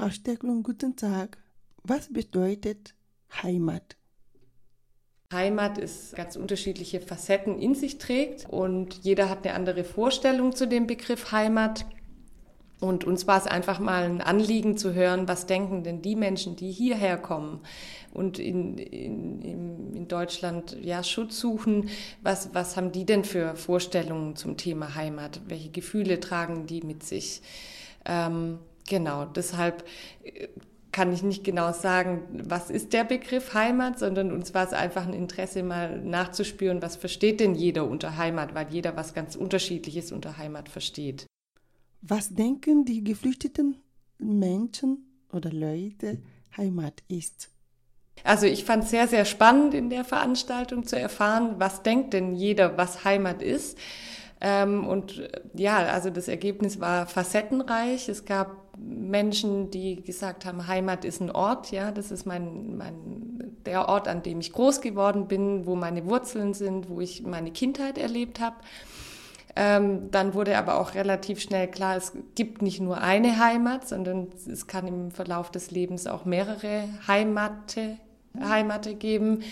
Frau Stecklung, guten Tag. Was bedeutet Heimat? Heimat ist ganz unterschiedliche Facetten in sich trägt und jeder hat eine andere Vorstellung zu dem Begriff Heimat. Und uns war es einfach mal ein Anliegen zu hören, was denken denn die Menschen, die hierher kommen und in, in, in Deutschland ja, Schutz suchen, was, was haben die denn für Vorstellungen zum Thema Heimat? Welche Gefühle tragen die mit sich? Ähm, genau, deshalb äh, kann ich nicht genau sagen, was ist der Begriff Heimat, sondern uns war es einfach ein Interesse, mal nachzuspüren, was versteht denn jeder unter Heimat, weil jeder was ganz Unterschiedliches unter Heimat versteht. Was denken die geflüchteten Menschen oder Leute Heimat ist? Also ich fand es sehr, sehr spannend in der Veranstaltung zu erfahren, was denkt denn jeder, was Heimat ist. Ähm, und ja, also das Ergebnis war facettenreich. Es gab Menschen, die gesagt haben, Heimat ist ein Ort, ja, das ist mein, mein, der Ort, an dem ich groß geworden bin, wo meine Wurzeln sind, wo ich meine Kindheit erlebt habe. Ähm, dann wurde aber auch relativ schnell klar, es gibt nicht nur eine Heimat, sondern es kann im Verlauf des Lebens auch mehrere Heimate, Heimate geben.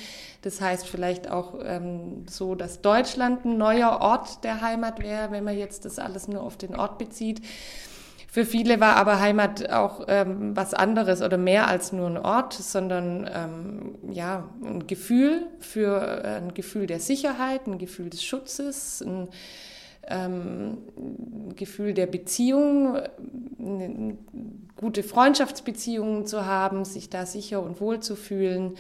Das heißt vielleicht auch ähm, so, dass Deutschland ein neuer Ort der Heimat wäre, wenn man jetzt das alles nur auf den Ort bezieht. Für viele war aber Heimat auch ähm, was anderes oder mehr als nur ein Ort, sondern ähm, ja ein Gefühl für äh, ein Gefühl der Sicherheit, ein Gefühl des Schutzes, ein ähm, Gefühl der Beziehung, gute Freundschaftsbeziehungen zu haben, sich da sicher und wohl zu fühlen,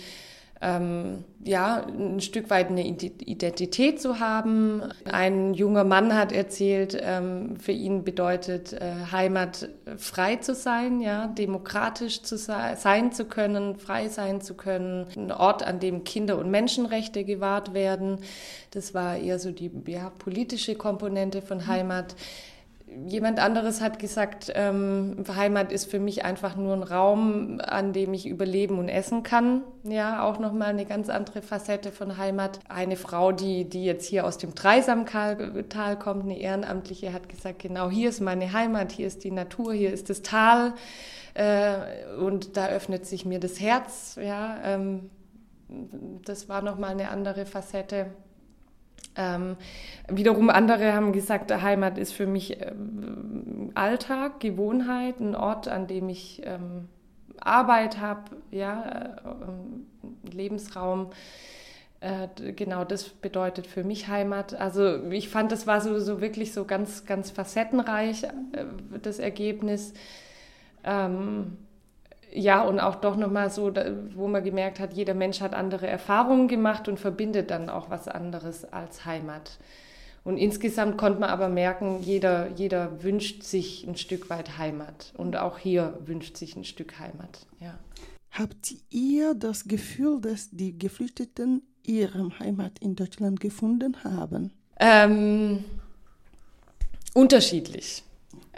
ähm, ja, ein Stück weit eine Identität zu haben. Ein junger Mann hat erzählt, ähm, für ihn bedeutet äh, Heimat frei zu sein, ja, demokratisch zu sein, sein zu können, frei sein zu können, ein Ort, an dem Kinder- und Menschenrechte gewahrt werden. Das war eher so die ja, politische Komponente von Heimat. Jemand anderes hat gesagt, ähm, Heimat ist für mich einfach nur ein Raum, an dem ich überleben und essen kann. Ja, auch nochmal eine ganz andere Facette von Heimat. Eine Frau, die, die jetzt hier aus dem Dreisamtal kommt, eine Ehrenamtliche, hat gesagt, genau hier ist meine Heimat, hier ist die Natur, hier ist das Tal. Äh, und da öffnet sich mir das Herz. Ja, ähm, das war nochmal eine andere Facette. Ähm, wiederum andere haben gesagt, Heimat ist für mich ähm, Alltag, Gewohnheit, ein Ort, an dem ich ähm, Arbeit habe, ja, äh, Lebensraum. Äh, genau, das bedeutet für mich Heimat. Also ich fand, das war so, so wirklich so ganz, ganz facettenreich, äh, das Ergebnis. Ähm, ja, und auch doch nochmal so, wo man gemerkt hat, jeder Mensch hat andere Erfahrungen gemacht und verbindet dann auch was anderes als Heimat. Und insgesamt konnte man aber merken, jeder, jeder wünscht sich ein Stück weit Heimat. Und auch hier wünscht sich ein Stück Heimat. Ja. Habt ihr das Gefühl, dass die Geflüchteten ihre Heimat in Deutschland gefunden haben? Ähm, unterschiedlich.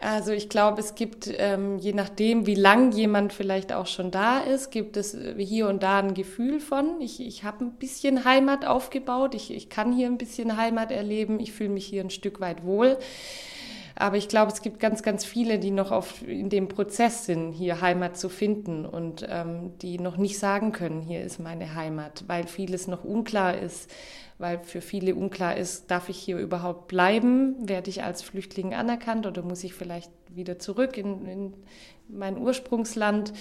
Also ich glaube, es gibt, ähm, je nachdem, wie lang jemand vielleicht auch schon da ist, gibt es äh, hier und da ein Gefühl von, ich, ich habe ein bisschen Heimat aufgebaut, ich, ich kann hier ein bisschen Heimat erleben, ich fühle mich hier ein Stück weit wohl. Aber ich glaube, es gibt ganz, ganz viele, die noch auf, in dem Prozess sind, hier Heimat zu finden und ähm, die noch nicht sagen können, hier ist meine Heimat, weil vieles noch unklar ist weil für viele unklar ist, darf ich hier überhaupt bleiben? Werde ich als Flüchtling anerkannt oder muss ich vielleicht wieder zurück in, in mein Ursprungsland?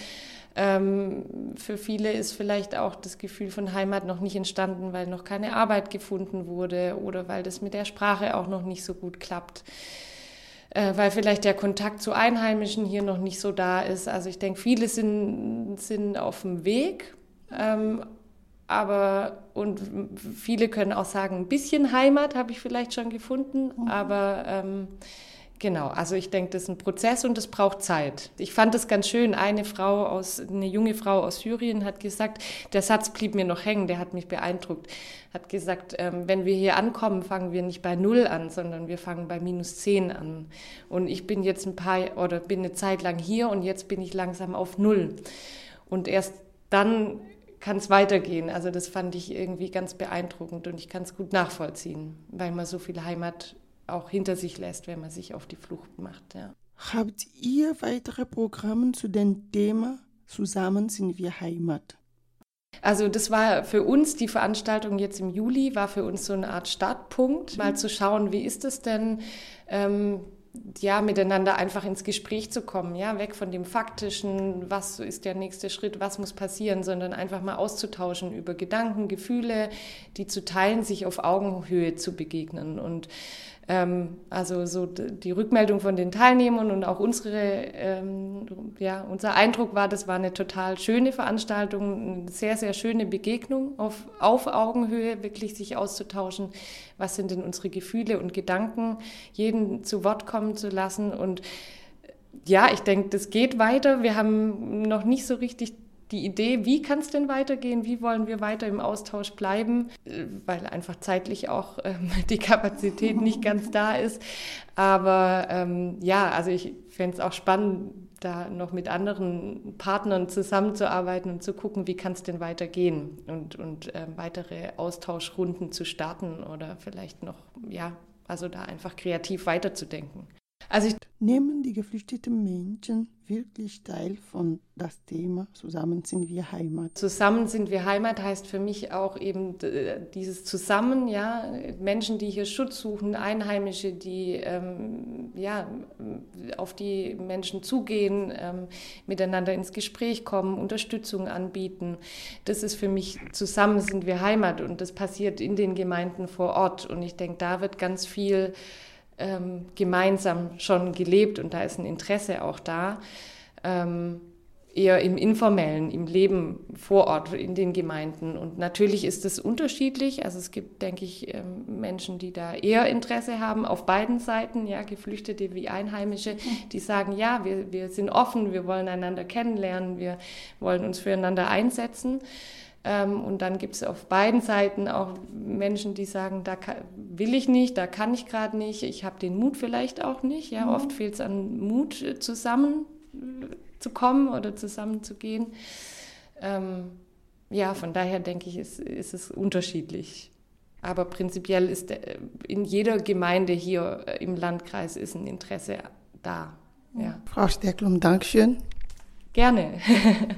Ähm, für viele ist vielleicht auch das Gefühl von Heimat noch nicht entstanden, weil noch keine Arbeit gefunden wurde oder weil das mit der Sprache auch noch nicht so gut klappt. Äh, weil vielleicht der Kontakt zu Einheimischen hier noch nicht so da ist. Also ich denke, viele sind, sind auf dem Weg, ähm, aber und viele können auch sagen, ein bisschen Heimat habe ich vielleicht schon gefunden, mhm. aber ähm, genau, also ich denke, das ist ein Prozess und es braucht Zeit. Ich fand es ganz schön, eine Frau aus, eine junge Frau aus Syrien hat gesagt, der Satz blieb mir noch hängen, der hat mich beeindruckt, hat gesagt, ähm, wenn wir hier ankommen, fangen wir nicht bei Null an, sondern wir fangen bei minus zehn an. Und ich bin jetzt ein paar oder bin eine Zeit lang hier und jetzt bin ich langsam auf Null. Und erst dann kann es weitergehen. Also das fand ich irgendwie ganz beeindruckend und ich kann es gut nachvollziehen, weil man so viel Heimat auch hinter sich lässt, wenn man sich auf die Flucht macht. Ja. Habt ihr weitere Programme zu dem Thema Zusammen sind wir Heimat? Also das war für uns, die Veranstaltung jetzt im Juli, war für uns so eine Art Startpunkt, mal zu schauen, wie ist es denn, ähm, ja, miteinander einfach ins Gespräch zu kommen, ja, weg von dem faktischen, was ist der nächste Schritt, was muss passieren, sondern einfach mal auszutauschen über Gedanken, Gefühle, die zu teilen, sich auf Augenhöhe zu begegnen und ähm, also so die Rückmeldung von den Teilnehmern und auch unsere, ähm, ja, unser Eindruck war, das war eine total schöne Veranstaltung, eine sehr, sehr schöne Begegnung auf, auf Augenhöhe, wirklich sich auszutauschen, was sind denn unsere Gefühle und Gedanken, jeden zu Wort kommen zu lassen und ja, ich denke, das geht weiter. Wir haben noch nicht so richtig die Idee, wie kann es denn weitergehen, wie wollen wir weiter im Austausch bleiben, äh, weil einfach zeitlich auch ähm, die Kapazität nicht ganz da ist. Aber ähm, ja, also ich fände es auch spannend, da noch mit anderen Partnern zusammenzuarbeiten und zu gucken, wie kann es denn weitergehen und, und äh, weitere Austauschrunden zu starten oder vielleicht noch, ja, also da einfach kreativ weiterzudenken. Also Nehmen die geflüchteten Menschen wirklich teil von das Thema Zusammen sind wir Heimat? Zusammen sind wir Heimat heißt für mich auch eben dieses Zusammen, ja, Menschen, die hier Schutz suchen, Einheimische, die ähm, ja, auf die Menschen zugehen, ähm, miteinander ins Gespräch kommen, Unterstützung anbieten. Das ist für mich Zusammen sind wir Heimat und das passiert in den Gemeinden vor Ort und ich denke, da wird ganz viel ähm, gemeinsam schon gelebt und da ist ein Interesse auch da. Ähm, eher im informellen, im Leben vor Ort in den Gemeinden. Und natürlich ist es unterschiedlich. Also es gibt, denke ich, ähm, Menschen, die da eher Interesse haben auf beiden Seiten, ja, Geflüchtete wie Einheimische, die sagen, ja, wir, wir sind offen, wir wollen einander kennenlernen, wir wollen uns füreinander einsetzen. Ähm, und dann gibt es auf beiden Seiten auch Menschen, die sagen, da kann, will ich nicht, da kann ich gerade nicht, ich habe den Mut vielleicht auch nicht. Ja, mhm. oft fehlt es an Mut, äh, zusammen äh, zu kommen oder zusammenzugehen. Ähm, ja, von daher denke ich, ist, ist es unterschiedlich. Aber prinzipiell ist der, in jeder Gemeinde hier äh, im Landkreis ist ein Interesse da. Ja. Frau Stecklum, Dankeschön. Gerne.